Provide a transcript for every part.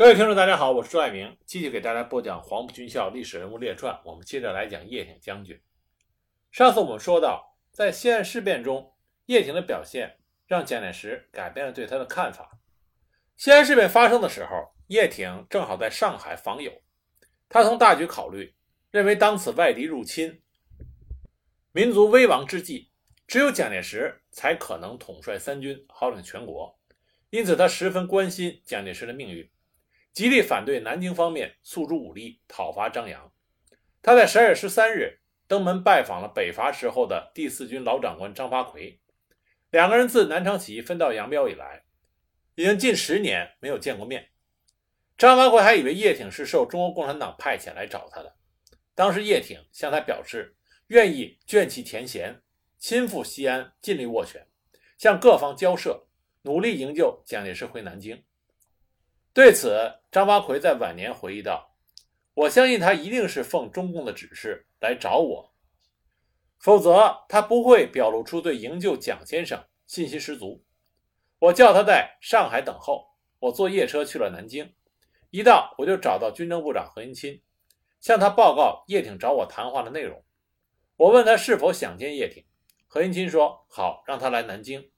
各位听众，大家好，我是朱爱明，继续给大家播讲《黄埔军校历史人物列传》。我们接着来讲叶挺将军。上次我们说到，在西安事变中，叶挺的表现让蒋介石改变了对他的看法。西安事变发生的时候，叶挺正好在上海访友，他从大局考虑，认为当此外敌入侵、民族危亡之际，只有蒋介石才可能统帅三军，号令全国，因此他十分关心蒋介石的命运。极力反对南京方面诉诸武力讨伐张扬。他在十二月十三日登门拜访了北伐时候的第四军老长官张发奎，两个人自南昌起义分道扬镳以来，已经近十年没有见过面。张发奎还以为叶挺是受中国共产党派遣来找他的。当时叶挺向他表示愿意卷弃前嫌，亲赴西安，尽力斡旋，向各方交涉，努力营救蒋介石回南京。对此，张发奎在晚年回忆道：“我相信他一定是奉中共的指示来找我，否则他不会表露出对营救蒋先生信心十足。我叫他在上海等候，我坐夜车去了南京，一到我就找到军政部长何应钦，向他报告叶挺找我谈话的内容。我问他是否想见叶挺，何应钦说好，让他来南京。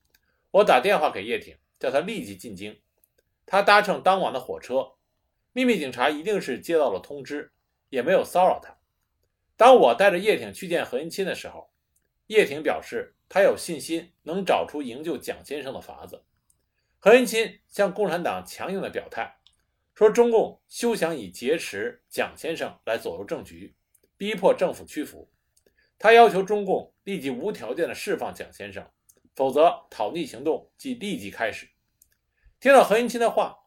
我打电话给叶挺，叫他立即进京。”他搭乘当晚的火车，秘密警察一定是接到了通知，也没有骚扰他。当我带着叶挺去见何应钦的时候，叶挺表示他有信心能找出营救蒋先生的法子。何应钦向共产党强硬的表态，说中共休想以劫持蒋先生来左右政局，逼迫政府屈服。他要求中共立即无条件的释放蒋先生，否则讨逆行动即立即开始。听到何应钦的话，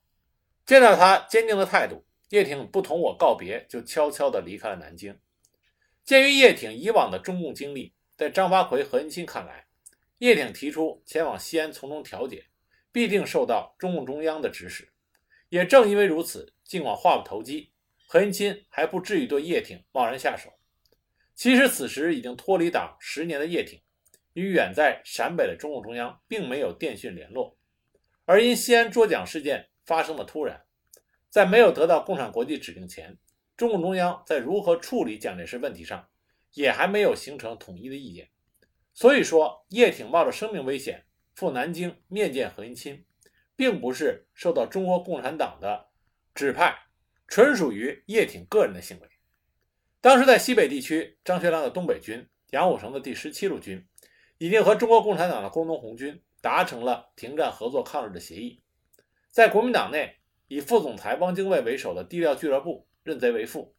见到他坚定的态度，叶挺不同我告别，就悄悄地离开了南京。鉴于叶挺以往的中共经历，在张发奎、何应钦看来，叶挺提出前往西安从中调解，必定受到中共中央的指使。也正因为如此，尽管话不投机，何应钦还不至于对叶挺贸然下手。其实此时已经脱离党十年的叶挺，与远在陕北的中共中央并没有电讯联络。而因西安捉蒋事件发生的突然，在没有得到共产国际指令前，中共中央在如何处理蒋介石问题上，也还没有形成统一的意见。所以说，叶挺冒着生命危险赴南京面见何应钦，并不是受到中国共产党的指派，纯属于叶挺个人的行为。当时在西北地区，张学良的东北军、杨虎城的第十七路军，已经和中国共产党的工农红军。达成了停战合作抗日的协议，在国民党内，以副总裁汪精卫为首的低调俱乐部认贼为父，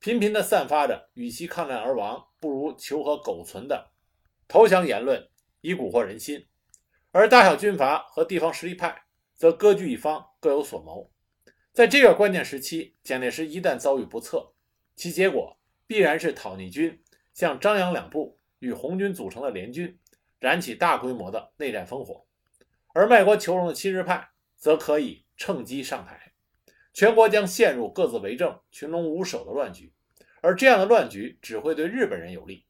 频频地散发着“与其抗战而亡，不如求和苟存”的投降言论，以蛊惑人心；而大小军阀和地方实力派则各据一方，各有所谋。在这个关键时期，蒋介石一旦遭遇不测，其结果必然是讨逆军向张杨两部与红军组成的联军。燃起大规模的内战烽火，而卖国求荣的亲日派则可以趁机上台，全国将陷入各自为政、群龙无首的乱局，而这样的乱局只会对日本人有利。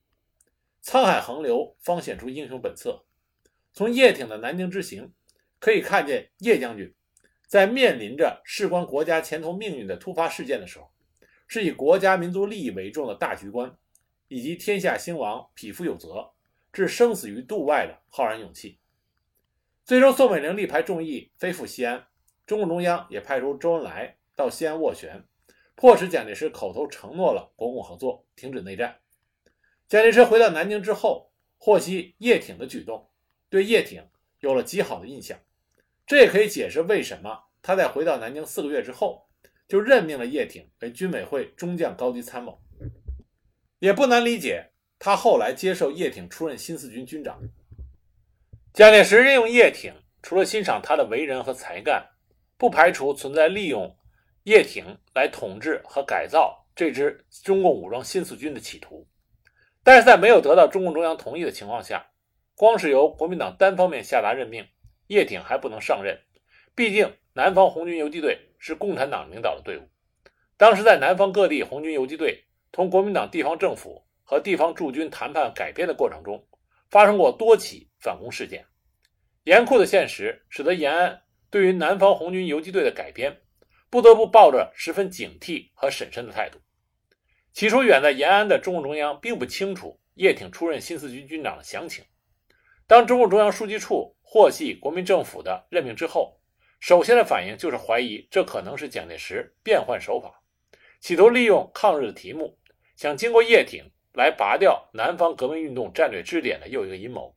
沧海横流，方显出英雄本色。从叶挺的南京之行可以看见，叶将军在面临着事关国家前途命运的突发事件的时候，是以国家民族利益为重的大局观，以及天下兴亡，匹夫有责。置生死于度外的浩然勇气。最终，宋美龄力排众议飞赴西安，中共中央也派出周恩来到西安斡旋，迫使蒋介石口头承诺了国共合作，停止内战。蒋介石回到南京之后，获悉叶挺的举动，对叶挺有了极好的印象。这也可以解释为什么他在回到南京四个月之后，就任命了叶挺为军委会中将高级参谋。也不难理解。他后来接受叶挺出任新四军军长。蒋介石任用叶挺，除了欣赏他的为人和才干，不排除存在利用叶挺来统治和改造这支中共武装新四军的企图。但是在没有得到中共中央同意的情况下，光是由国民党单方面下达任命，叶挺还不能上任。毕竟南方红军游击队是共产党领导的队伍，当时在南方各地红军游击队同国民党地方政府。和地方驻军谈判改编的过程中，发生过多起反攻事件。严酷的现实使得延安对于南方红军游击队的改编，不得不抱着十分警惕和审慎的态度。起初，远在延安的中共中央并不清楚叶挺出任新四军军长的详情。当中共中央书记处获悉国民政府的任命之后，首先的反应就是怀疑这可能是蒋介石变换手法，企图利用抗日的题目，想经过叶挺来拔掉南方革命运动战略支点的又一个阴谋。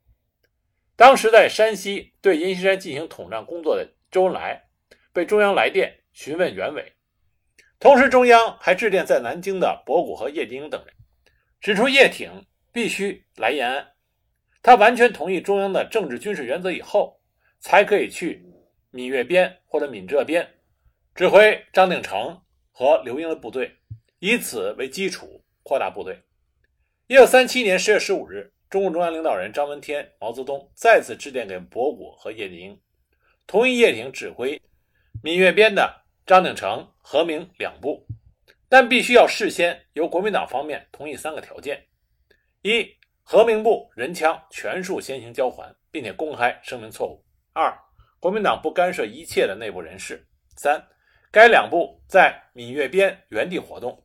当时在山西对阎锡山进行统战工作的周恩来，被中央来电询问原委。同时，中央还致电在南京的博古和叶剑英等人，指出叶挺必须来延安，他完全同意中央的政治军事原则以后，才可以去闽粤边或者闽浙边，指挥张定成和刘英的部队，以此为基础扩大部队。一九三七年十月十五日，中共中央领导人张闻天、毛泽东再次致电给博古和叶剑英，同意叶挺指挥闽粤边的。张鼎丞、何明两部，但必须要事先由国民党方面同意三个条件：一、何明部人枪全数先行交还，并且公开声明错误；二、国民党不干涉一切的内部人事；三、该两部在闽粤边原地活动，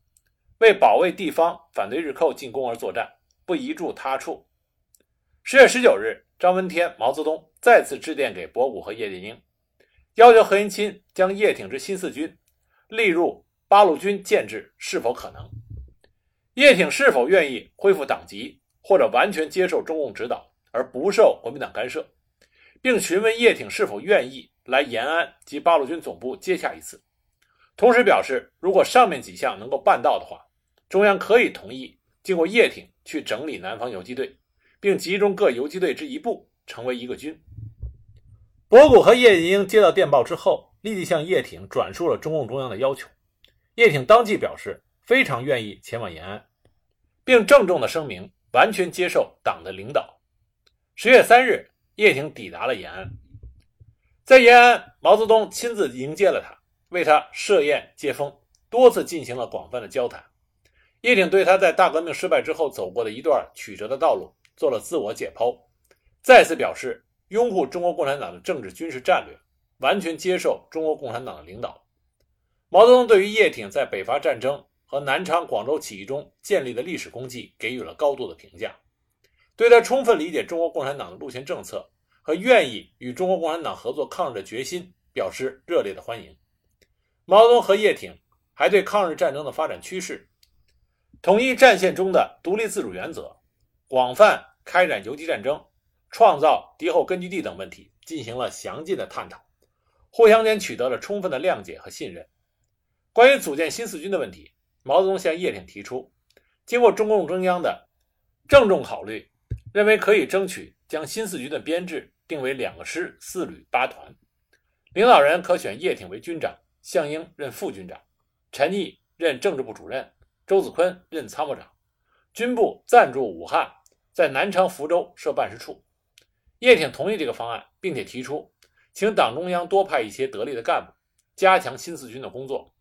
为保卫地方反对日寇进攻而作战，不移驻他处。十月十九日，张闻天、毛泽东再次致电给博古和叶剑英。要求何应钦将叶挺之新四军立入八路军建制是否可能？叶挺是否愿意恢复党籍，或者完全接受中共指导而不受国民党干涉？并询问叶挺是否愿意来延安及八路军总部接洽一次。同时表示，如果上面几项能够办到的话，中央可以同意经过叶挺去整理南方游击队，并集中各游击队之一部成为一个军。博古和叶剑英接到电报之后，立即向叶挺转述了中共中央的要求。叶挺当即表示非常愿意前往延安，并郑重地声明完全接受党的领导。十月三日，叶挺抵达了延安。在延安，毛泽东亲自迎接了他，为他设宴接风，多次进行了广泛的交谈。叶挺对他在大革命失败之后走过的一段曲折的道路做了自我解剖，再次表示。拥护中国共产党的政治军事战略，完全接受中国共产党的领导。毛泽东对于叶挺在北伐战争和南昌、广州起义中建立的历史功绩给予了高度的评价，对他充分理解中国共产党的路线政策和愿意与中国共产党合作抗日的决心表示热烈的欢迎。毛泽东和叶挺还对抗日战争的发展趋势、统一战线中的独立自主原则、广泛开展游击战争。创造敌后根据地等问题进行了详尽的探讨，互相间取得了充分的谅解和信任。关于组建新四军的问题，毛泽东向叶挺提出，经过中共中央的郑重考虑，认为可以争取将新四军的编制定为两个师、四旅、八团，领导人可选叶挺为军长，项英任副军长，陈毅任政治部主任，周子坤任参谋长，军部暂驻武汉，在南昌、福州设办事处。叶挺同意这个方案，并且提出，请党中央多派一些得力的干部，加强新四军的工作。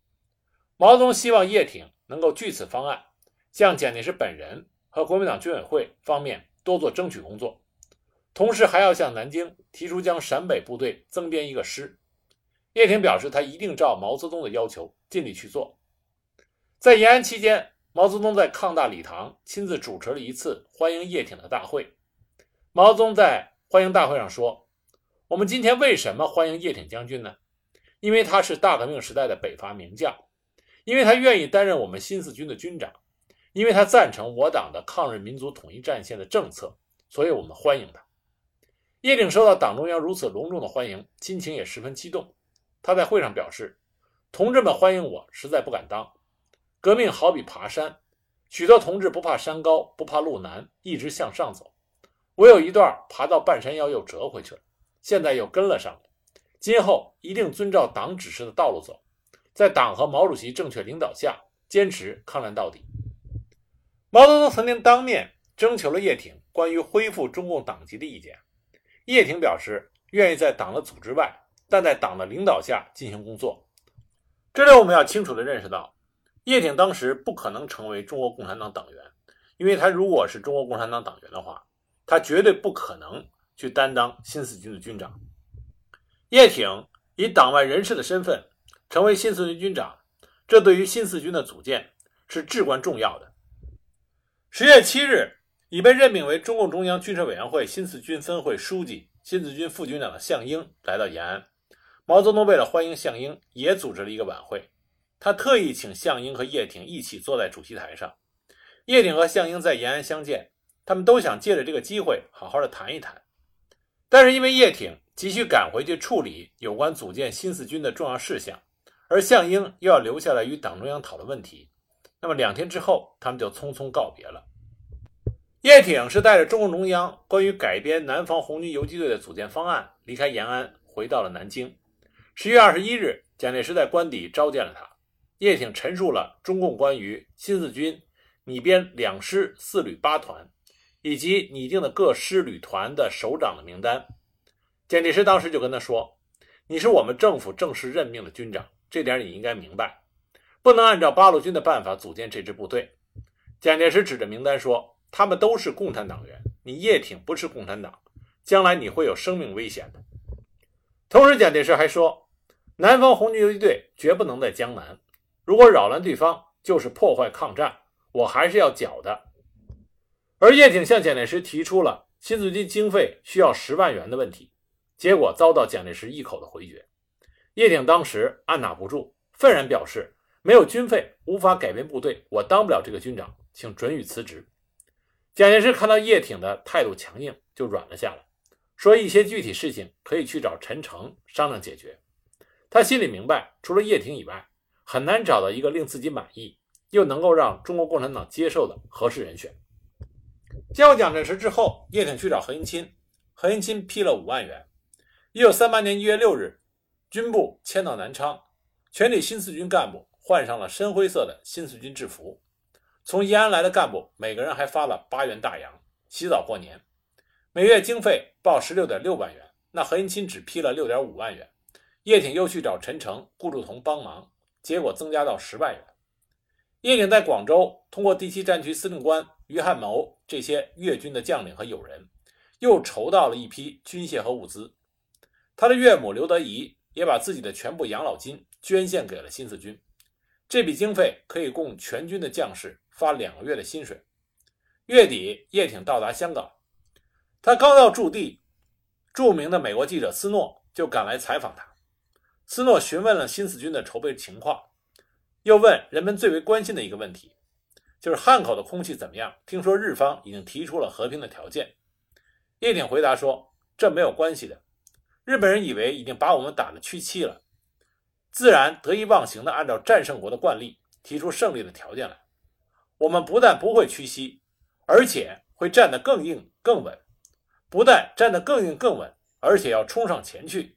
毛泽东希望叶挺能够据此方案，向蒋介石本人和国民党军委会方面多做争取工作，同时还要向南京提出将陕北部队增编一个师。叶挺表示，他一定照毛泽东的要求尽力去做。在延安期间，毛泽东在抗大礼堂亲自主持了一次欢迎叶挺的大会。毛泽东在欢迎大会上说：“我们今天为什么欢迎叶挺将军呢？因为他是大革命时代的北伐名将，因为他愿意担任我们新四军的军长，因为他赞成我党的抗日民族统一战线的政策，所以我们欢迎他。”叶挺受到党中央如此隆重的欢迎，心情也十分激动。他在会上表示：“同志们欢迎我，实在不敢当。革命好比爬山，许多同志不怕山高，不怕路难，一直向上走。”我有一段爬到半山腰又折回去了，现在又跟了上来。今后一定遵照党指示的道路走，在党和毛主席正确领导下，坚持抗战到底。毛泽东曾经当面征求了叶挺关于恢复中共党籍的意见，叶挺表示愿意在党的组织外，但在党的领导下进行工作。这里我们要清楚地认识到，叶挺当时不可能成为中国共产党党员，因为他如果是中国共产党党员的话。他绝对不可能去担当新四军的军长。叶挺以党外人士的身份成为新四军军长，这对于新四军的组建是至关重要的。十月七日，已被任命为中共中央军事委员会新四军分会书记、新四军副军长的项英来到延安。毛泽东为了欢迎项英，也组织了一个晚会。他特意请项英和叶挺一起坐在主席台上。叶挺和项英在延安相见，他们都想借着这个机会好好的谈一谈。但是因为叶挺急需赶回去处理有关组建新四军的重要事项，而项英又要留下来与党中央讨论问题，那么两天之后，他们就匆匆告别了。叶挺是带着中共中央关于改编南方红军游击队的组建方案离开延安，回到了南京。十月二十一日，蒋介石在官邸召见了他。叶挺陈述了中共关于新四军拟编两师四旅八团，以及拟定的各师旅团的首长的名单。蒋介石当时就跟他说：“你是我们政府正式任命的军长，这点你应该明白，不能按照八路军的办法组建这支部队。”蒋介石指着名单说：“他们都是共产党员，你叶挺不是共产党，将来你会有生命危险的。”同时，蒋介石还说。南方红军游击队绝不能在江南，如果扰乱对方，就是破坏抗战，我还是要剿的。而叶挺向蒋介石提出了新四军经费需要十万元的问题，结果遭到蒋介石一口的回绝。叶挺当时按捺不住，愤然表示：“没有军费，无法改变部队，我当不了这个军长，请准予辞职。”蒋介石看到叶挺的态度强硬，就软了下来，说：“一些具体事情可以去找陈诚商量解决。”他心里明白，除了叶挺以外，很难找到一个令自己满意又能够让中国共产党接受的合适人选。接过蒋介石之后，叶挺去找何应钦，何应钦批了五万元。一九三八年一月六日，军部迁到南昌，全体新四军干部换上了深灰色的新四军制服。从延安来的干部，每个人还发了八元大洋，洗澡过年。每月经费报十六点六万元，那何应钦只批了六点五万元。叶挺又去找陈诚、顾祝同帮忙，结果增加到十万元。叶挺在广州通过第七战区司令官于汉谋这些粤军的将领和友人，又筹到了一批军械和物资。他的岳母刘德仪也把自己的全部养老金捐献给了新四军，这笔经费可以供全军的将士发两个月的薪水。月底，叶挺到达香港，他刚到驻地，著名的美国记者斯诺就赶来采访他。斯诺询问了新四军的筹备情况，又问人们最为关心的一个问题，就是汉口的空气怎么样？听说日方已经提出了和平的条件。叶挺回答说：“这没有关系的，日本人以为已经把我们打得屈膝了，自然得意忘形地按照战胜国的惯例提出胜利的条件来。我们不但不会屈膝，而且会站得更硬更稳。不但站得更硬更稳，而且要冲上前去。”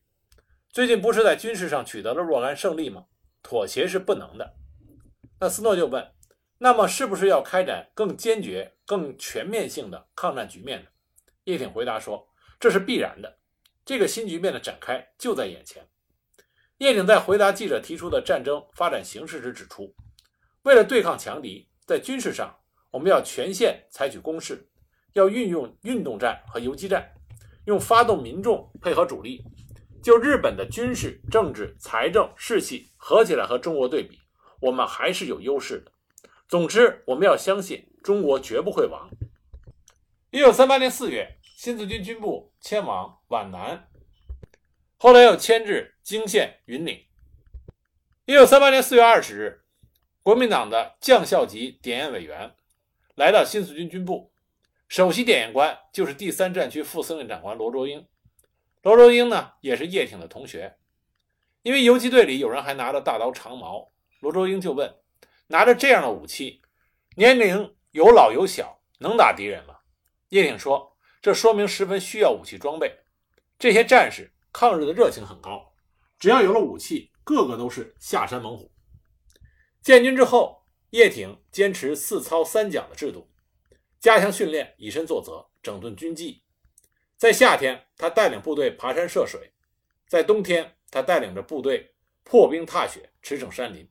最近不是在军事上取得了若干胜利吗？妥协是不能的。那斯诺就问：“那么是不是要开展更坚决、更全面性的抗战局面呢？”叶挺回答说：“这是必然的，这个新局面的展开就在眼前。”叶挺在回答记者提出的战争发展形势时指出：“为了对抗强敌，在军事上我们要全线采取攻势，要运用运动战和游击战，用发动民众配合主力。”就日本的军事、政治、财政、士气合起来和中国对比，我们还是有优势的。总之，我们要相信中国绝不会亡。一九三八年四月，新四军军部迁往皖南，后来又迁至泾县、云岭。一九三八年四月二十日，国民党的将校级点验委员来到新四军军部，首席点验官就是第三战区副司令长官罗卓英。罗卓英呢，也是叶挺的同学。因为游击队里有人还拿着大刀长矛，罗卓英就问：“拿着这样的武器，年龄有老有小，能打敌人吗？”叶挺说：“这说明十分需要武器装备。这些战士抗日的热情很高，只要有了武器，个个都是下山猛虎。”建军之后，叶挺坚持四操三讲的制度，加强训练，以身作则，整顿军纪。在夏天，他带领部队爬山涉水；在冬天，他带领着部队破冰踏雪，驰骋山林。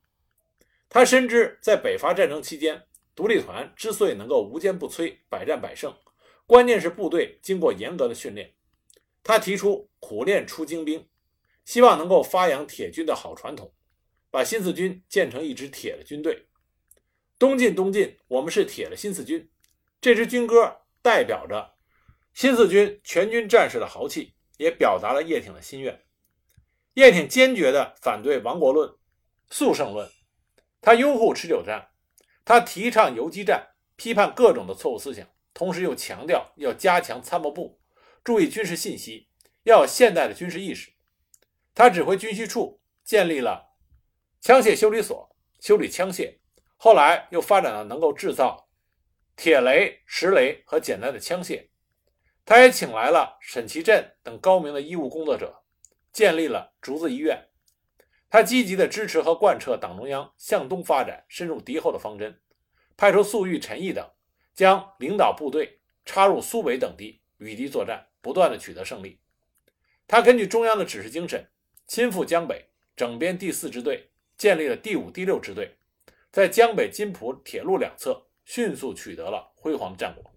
他深知，在北伐战争期间，独立团之所以能够无坚不摧、百战百胜，关键是部队经过严格的训练。他提出苦练出精兵，希望能够发扬铁军的好传统，把新四军建成一支铁的军队。东进东进，我们是铁的新四军。这支军歌代表着新四军全军战士的豪气，也表达了叶挺的心愿。叶挺坚决地反对亡国论、速胜论，他拥护持久战，他提倡游击战，批判各种的错误思想，同时又强调要加强参谋部，注意军事信息，要有现代的军事意识。他指挥军需处建立了枪械修理所，修理枪械。后来又发展了能够制造铁雷、石雷和简单的枪械。他也请来了沈其震等高明的医务工作者，建立了竹子医院。他积极地支持和贯彻党中央向东发展、深入敌后的方针，派出粟裕、陈毅等，将领导部队插入苏北等地与敌作战，不断地取得胜利。他根据中央的指示精神，亲赴江北，整编第四支队，建立了第五、第六支队。在江北津浦铁路两侧迅速取得了辉煌的战果。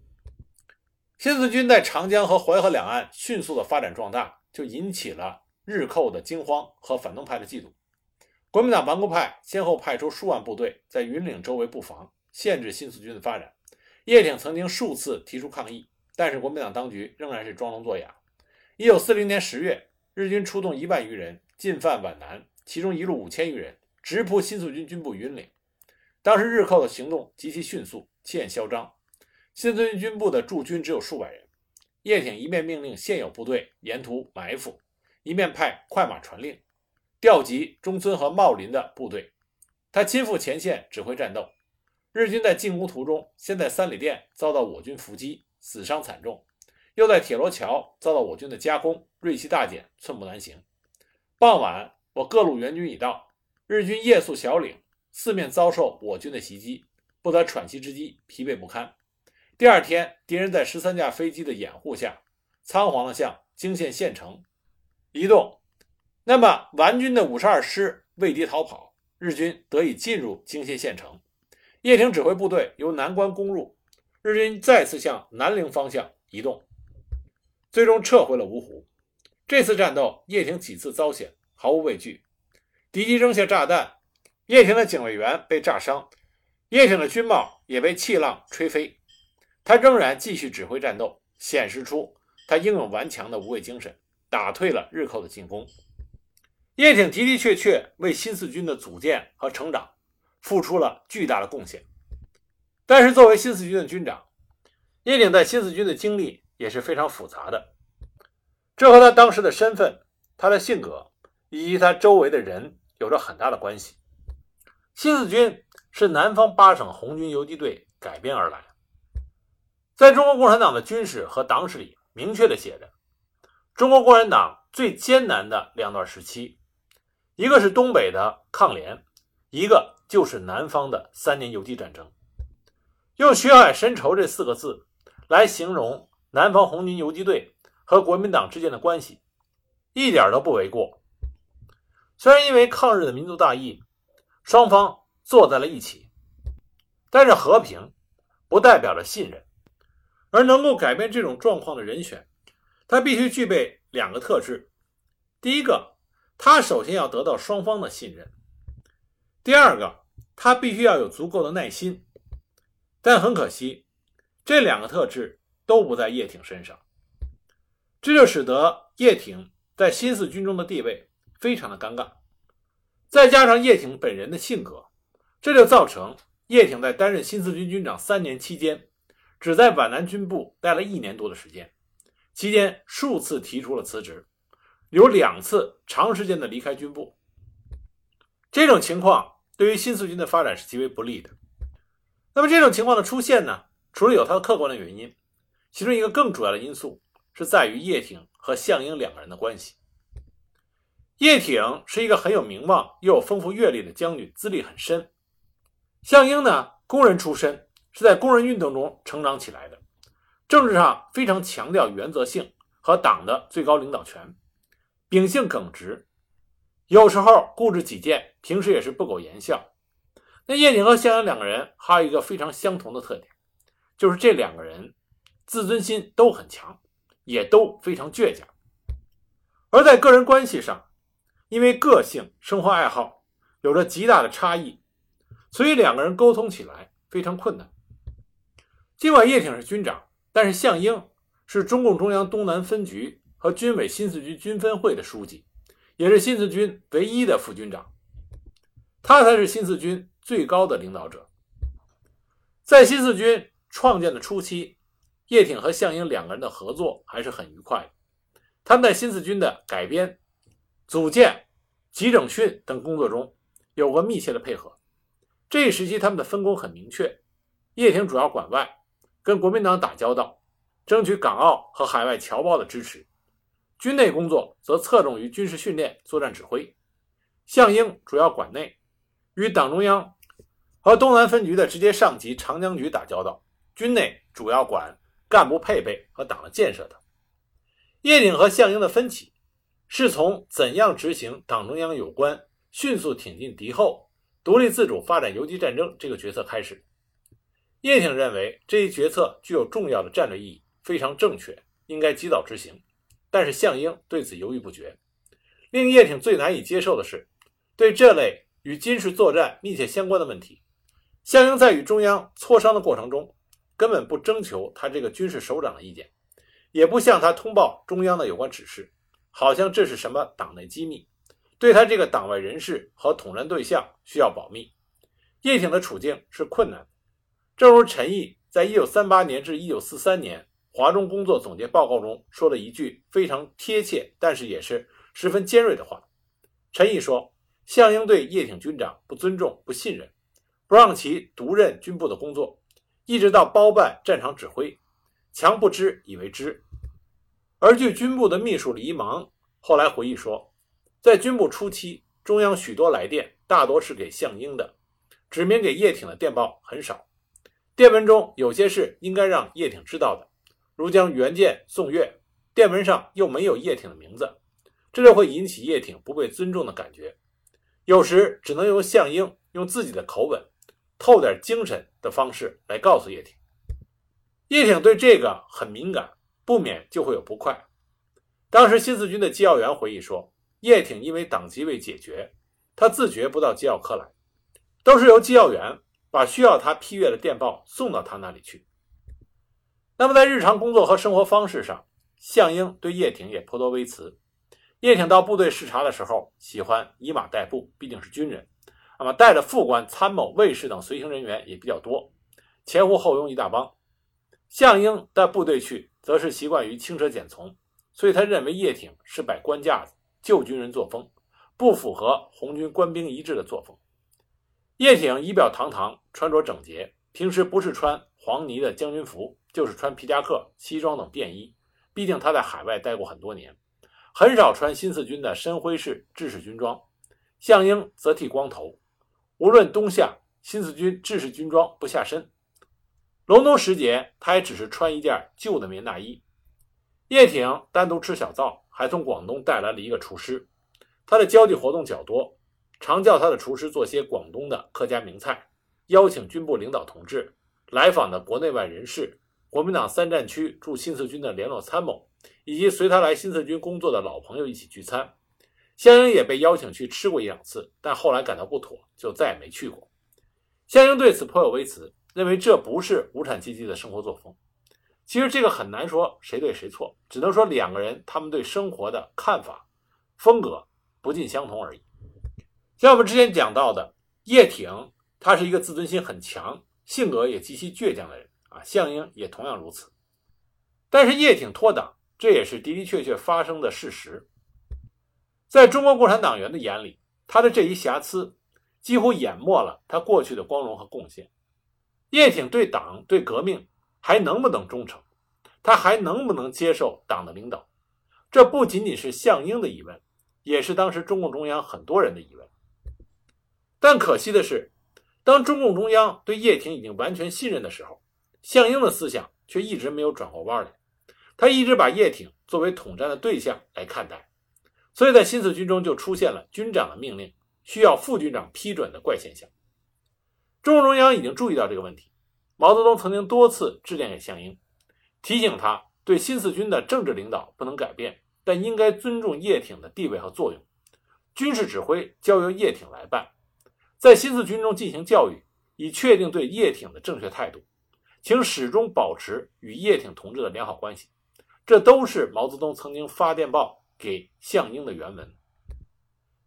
新四军在长江和淮河两岸迅速的发展壮大，就引起了日寇的惊慌和反动派的嫉妒。国民党顽固派先后派出数万部队在云岭周围布防，限制新四军的发展。叶挺曾经数次提出抗议，但是国民党当局仍然是装聋作哑。一九四零年十月，日军出动一万余人进犯皖南，其中一路五千余人直扑新四军军部云岭。当时日寇的行动极其迅速，气焰嚣张。新四军军部的驻军只有数百人。叶挺一面命令现有部队沿途埋伏，一面派快马传令，调集中村和茂林的部队。他亲赴前线指挥战斗。日军在进攻途中，先在三里店遭到我军伏击，死伤惨重；又在铁罗桥遭到我军的夹攻，锐气大减，寸步难行。傍晚，我各路援军已到，日军夜宿小岭。四面遭受我军的袭击，不得喘息之机，疲惫不堪。第二天，敌人在十三架飞机的掩护下，仓皇地向泾县县城移动。那么，皖军的五十二师为敌逃跑，日军得以进入泾县县城。叶挺指挥部队由南关攻入，日军再次向南陵方向移动，最终撤回了芜湖。这次战斗，叶挺几次遭险，毫无畏惧。敌机扔下炸弹。叶挺的警卫员被炸伤，叶挺的军帽也被气浪吹飞，他仍然继续指挥战斗，显示出他英勇顽强的无畏精神，打退了日寇的进攻。叶挺的的确确为新四军的组建和成长付出了巨大的贡献。但是，作为新四军的军长，叶挺在新四军的经历也是非常复杂的，这和他当时的身份、他的性格以及他周围的人有着很大的关系。新四军是南方八省红军游击队改编而来，在中国共产党的军史和党史里明确的写着，中国共产党最艰难的两段时期，一个是东北的抗联，一个就是南方的三年游击战争。用“血海深仇”这四个字来形容南方红军游击队和国民党之间的关系，一点都不为过。虽然因为抗日的民族大义。双方坐在了一起，但是和平不代表着信任，而能够改变这种状况的人选，他必须具备两个特质：第一个，他首先要得到双方的信任；第二个，他必须要有足够的耐心。但很可惜，这两个特质都不在叶挺身上，这就使得叶挺在新四军中的地位非常的尴尬。再加上叶挺本人的性格，这就造成叶挺在担任新四军军长三年期间，只在皖南军部待了一年多的时间，期间数次提出了辞职，有两次长时间的离开军部。这种情况对于新四军的发展是极为不利的。那么这种情况的出现呢，除了有它的客观的原因，其中一个更主要的因素是在于叶挺和项英两个人的关系。叶挺是一个很有名望又有丰富阅历的将军，资历很深。项英呢，工人出身，是在工人运动中成长起来的，政治上非常强调原则性和党的最高领导权，秉性耿直，有时候固执己见，平时也是不苟言笑。那叶挺和向阳两个人还有一个非常相同的特点，就是这两个人自尊心都很强，也都非常倔强。而在个人关系上，因为个性、生活爱好，有着极大的差异，所以两个人沟通起来非常困难。尽管叶挺是军长，但是项英是中共中央东南分局和军委新四军军分会的书记，也是新四军唯一的副军长，他才是新四军最高的领导者。在新四军创建的初期，叶挺和项英两个人的合作还是很愉快的。他们在新四军的改编、组建、集整训等工作中有过密切的配合。这一时期，他们的分工很明确：叶挺主要管外，跟国民党打交道，争取港澳和海外侨胞的支持；军内工作则侧重于军事训练、作战指挥。项英主要管内，与党中央和东南分局的直接上级长江局打交道；军内主要管干部配备和党的建设等。叶挺和项英的分歧，是从怎样执行党中央有关迅速挺进敌后、独立自主发展游击战争这个决策开始。叶挺认为这一决策具有重要的战略意义，非常正确，应该及早执行。但是项英对此犹豫不决。令叶挺最难以接受的是，对这类与军事作战密切相关的问题，项英在与中央磋商的过程中，根本不征求他这个军事首长的意见。也不向他通报中央的有关指示，好像这是什么党内机密，对他这个党外人士和统战对象需要保密。叶挺的处境是困难，正如陈毅在1938年至1943年华中工作总结报告中说了一句非常贴切，但是也是十分尖锐的话。陈毅说：“项英对叶挺军长不尊重、不信任，不让其独任军部的工作，一直到包办战场指挥。”强不知以为知，而据军部的秘书李芒后来回忆说，在军部初期，中央许多来电大多是给项英的，指明给叶挺的电报很少。电文中有些事应该让叶挺知道的，如将原件送阅，电文上又没有叶挺的名字，这就会引起叶挺不被尊重的感觉。有时只能由项英用自己的口吻，透点精神的方式来告诉叶挺。叶挺对这个很敏感，不免就会有不快。当时新四军的机要员回忆说，叶挺因为党籍未解决，他自觉不到机要科来，都是由机要员把需要他批阅的电报送到他那里去。那么在日常工作和生活方式上，项英对叶挺也颇多微词。叶挺到部队视察的时候，喜欢以马代步，毕竟是军人。那么带着副官、参谋、卫士等随行人员也比较多，前呼后拥一大帮。项英带部队去，则是习惯于轻车简从，所以他认为叶挺是摆官架子、旧军人作风，不符合红军官兵一致的作风。叶挺仪表堂堂，穿着整洁，平时不是穿黄泥的将军服，就是穿皮夹克、西装等便衣。毕竟他在海外待过很多年，很少穿新四军的深灰式制式军装。项英则剃光头，无论冬夏，新四军制式军装不下身。隆冬时节，他也只是穿一件旧的棉大衣。叶挺单独吃小灶，还从广东带来了一个厨师。他的交际活动较多，常叫他的厨师做些广东的客家名菜，邀请军部领导同志、来访的国内外人士、国民党三战区驻新四军的联络参谋，以及随他来新四军工作的老朋友一起聚餐。项英也被邀请去吃过一两次，但后来感到不妥，就再也没去过。项英对此颇有微词。认为这不是无产阶级的生活作风。其实这个很难说谁对谁错，只能说两个人他们对生活的看法、风格不尽相同而已。像我们之前讲到的，叶挺他是一个自尊心很强、性格也极其倔强的人啊，项英也同样如此。但是叶挺脱党，这也是的的确确发生的事实。在中国共产党员的眼里，他的这一瑕疵几乎淹没了他过去的光荣和贡献。叶挺对党对革命还能不能忠诚？他还能不能接受党的领导？这不仅仅是项英的疑问，也是当时中共中央很多人的疑问。但可惜的是，当中共中央对叶挺已经完全信任的时候，项英的思想却一直没有转过弯来。他一直把叶挺作为统战的对象来看待，所以在新四军中就出现了军长的命令需要副军长批准的怪现象。中共中央已经注意到这个问题，毛泽东曾经多次致电给项英，提醒他对新四军的政治领导不能改变，但应该尊重叶挺的地位和作用，军事指挥交由叶挺来办。在新四军中进行教育，以确定对叶挺的正确态度，请始终保持与叶挺同志的良好关系。这都是毛泽东曾经发电报给项英的原文。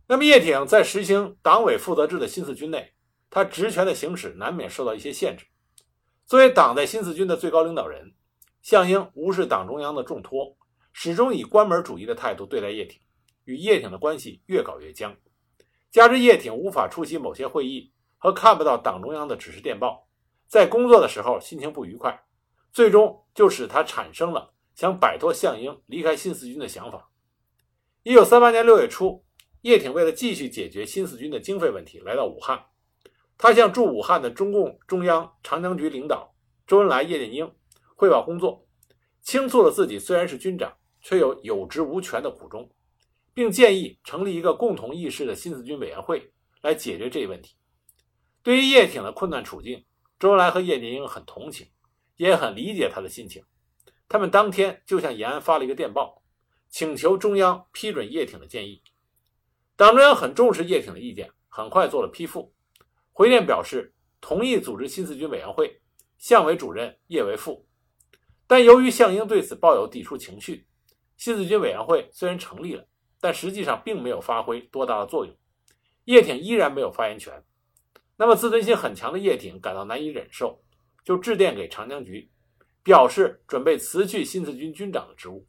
那么，叶挺在实行党委负责制的新四军内，他职权的行使难免受到一些限制。作为党在新四军的最高领导人，项英无视党中央的重托，始终以关门主义的态度对待叶挺，与叶挺的关系越搞越僵。加之叶挺无法出席某些会议和看不到党中央的指示电报，在工作的时候心情不愉快，最终就使他产生了。想摆脱项英离开新四军的想法。一九三八年六月初，叶挺为了继续解决新四军的经费问题，来到武汉。他向驻武汉的中共中央长江局领导周恩来、叶剑英汇报工作，倾诉了自己虽然是军长，却有有职无权的苦衷，并建议成立一个共同议事的新四军委员会来解决这一问题。对于叶挺的困难处境，周恩来和叶剑英很同情，也很理解他的心情。他们当天就向延安发了一个电报，请求中央批准叶挺的建议。党中央很重视叶挺的意见，很快做了批复，回电表示同意组织新四军委员会，项为主任，叶为副。但由于项英对此抱有抵触情绪，新四军委员会虽然成立了，但实际上并没有发挥多大的作用，叶挺依然没有发言权。那么自尊心很强的叶挺感到难以忍受，就致电给长江局。表示准备辞去新四军军长的职务。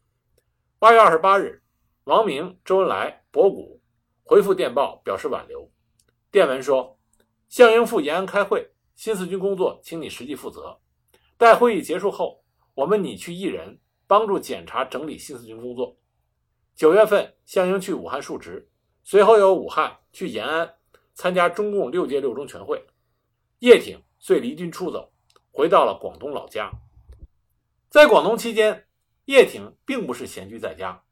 八月二十八日，王明、周恩来、博古回复电报表示挽留。电文说：“项英赴延安开会，新四军工作，请你实际负责。待会议结束后，我们拟去一人帮助检查整理新四军工作。”九月份，项英去武汉述职，随后由武汉去延安参加中共六届六中全会。叶挺遂离军出走，回到了广东老家。在广东期间，叶挺并不是闲居在家，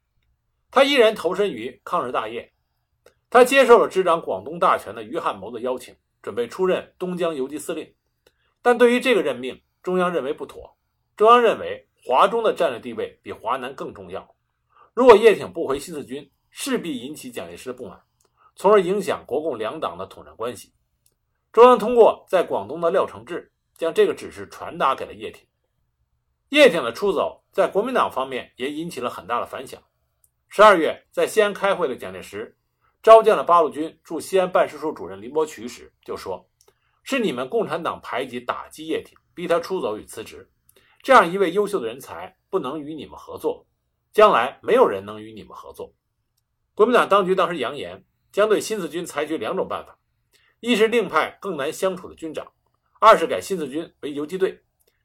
他依然投身于抗日大业。他接受了执掌广东大权的余汉谋的邀请，准备出任东江游击司令。但对于这个任命，中央认为不妥。中央认为华中的战略地位比华南更重要。如果叶挺不回新四军，势必引起蒋介石的不满，从而影响国共两党的统战关系。中央通过在广东的廖承志，将这个指示传达给了叶挺。叶挺的出走在国民党方面也引起了很大的反响。十二月，在西安开会的蒋介石召见了八路军驻西安办事处主任林伯渠时，就说：“是你们共产党排挤打击叶挺，逼他出走与辞职。这样一位优秀的人才不能与你们合作，将来没有人能与你们合作。”国民党当局当时扬言将对新四军采取两种办法：一是另派更难相处的军长；二是改新四军为游击队，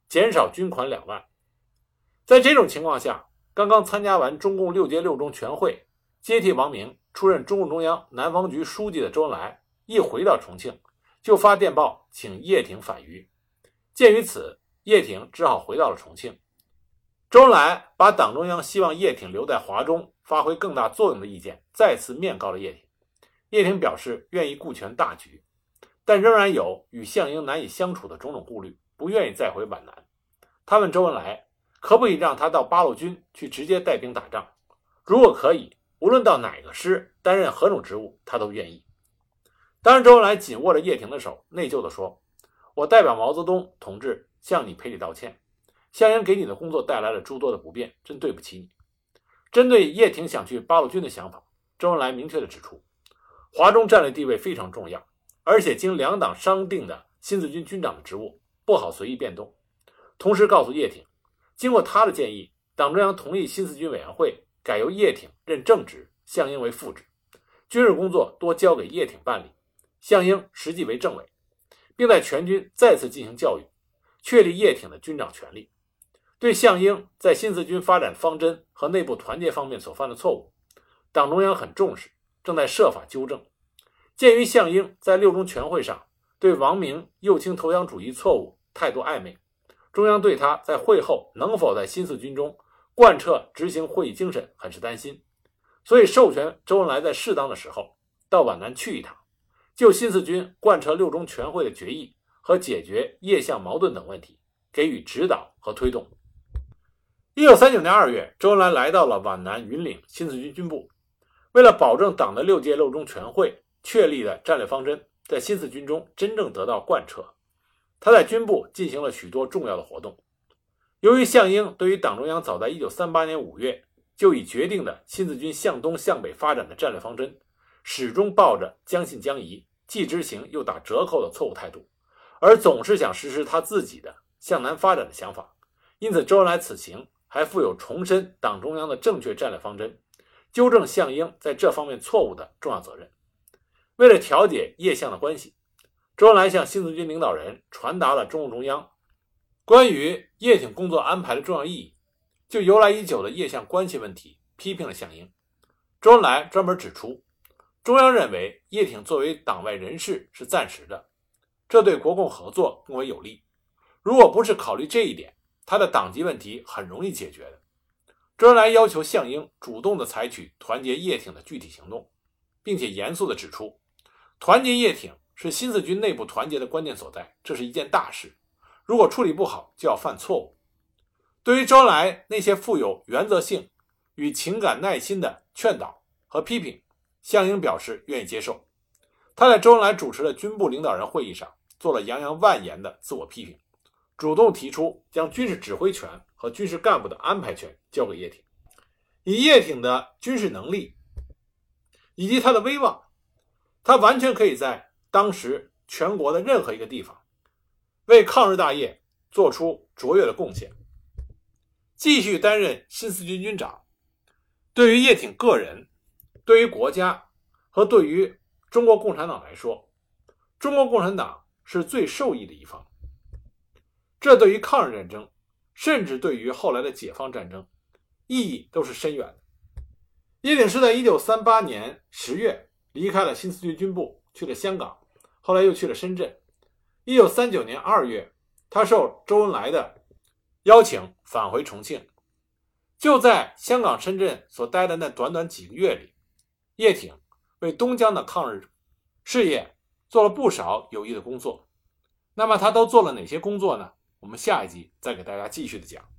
减少军款两万。在这种情况下，刚刚参加完中共六届六中全会，接替王明出任中共中央南方局书记的周恩来，一回到重庆，就发电报请叶挺返渝。鉴于此，叶挺只好回到了重庆。周恩来把党中央希望叶挺留在华中发挥更大作用的意见再次面告了叶挺。叶挺表示愿意顾全大局，但仍然有与项英难以相处的种种顾虑，不愿意再回皖南。他问周恩来。可不可以让他到八路军去直接带兵打仗？如果可以，无论到哪个师担任何种职务，他都愿意。当时周恩来紧握着叶挺的手，内疚地说：“我代表毛泽东同志向你赔礼道歉，项英给你的工作带来了诸多的不便，真对不起你。”针对叶挺想去八路军的想法，周恩来明确地指出：“华中战略地位非常重要，而且经两党商定的新四军军长的职务不好随意变动。”同时告诉叶挺。经过他的建议，党中央同意新四军委员会改由叶挺任正职，项英为副职，军事工作多交给叶挺办理，项英实际为政委，并在全军再次进行教育，确立叶挺的军长权力。对项英在新四军发展方针和内部团结方面所犯的错误，党中央很重视，正在设法纠正。鉴于项英在六中全会上对王明右倾投降主义错误态度暧昧。中央对他在会后能否在新四军中贯彻执行会议精神很是担心，所以授权周恩来在适当的时候到皖南去一趟，就新四军贯彻六中全会的决议和解决叶项矛盾等问题给予指导和推动。一九三九年二月，周恩来来到了皖南云岭新四军军部，为了保证党的六届六中全会确立的战略方针，在新四军中真正得到贯彻。他在军部进行了许多重要的活动。由于项英对于党中央早在1938年5月就已决定的新四军向东向北发展的战略方针，始终抱着将信将疑、既执行又打折扣的错误态度，而总是想实施他自己的向南发展的想法。因此，周恩来此行还负有重申党中央的正确战略方针、纠正项英在这方面错误的重要责任。为了调解叶项的关系，周恩来向新四军领导人传达了中共中央关于叶挺工作安排的重要意义。就由来已久的叶项关系问题，批评了项英。周恩来专门指出，中央认为叶挺作为党外人士是暂时的，这对国共合作更为有利。如果不是考虑这一点，他的党籍问题很容易解决的。周恩来要求项英主动地采取团结叶挺的具体行动，并且严肃地指出，团结叶挺是新四军内部团结的关键所在，这是一件大事。如果处理不好，就要犯错误。对于周恩来那些富有原则性与情感耐心的劝导和批评，项英表示愿意接受。他在周恩来主持的军部领导人会议上做了洋洋万言的自我批评，主动提出将军事指挥权和军事干部的安排权交给叶挺。以叶挺的军事能力以及他的威望，他完全可以在当时全国的任何一个地方为抗日大业做出卓越的贡献。继续担任新四军军长，对于叶挺个人、对于国家和对于中国共产党来说，中国共产党是最受益的一方。这对于抗日战争，甚至对于后来的解放战争，意义都是深远的。叶挺是在1938年10月离开了新四军军部，去了香港，后来又去了深圳。1939年2月，他受周恩来的。邀请返回重庆，就在香港、深圳所待的那短短几个月里，叶挺为东江的抗日事业做了不少有益的工作。那么他都做了哪些工作呢？我们下一集再给大家继续的讲。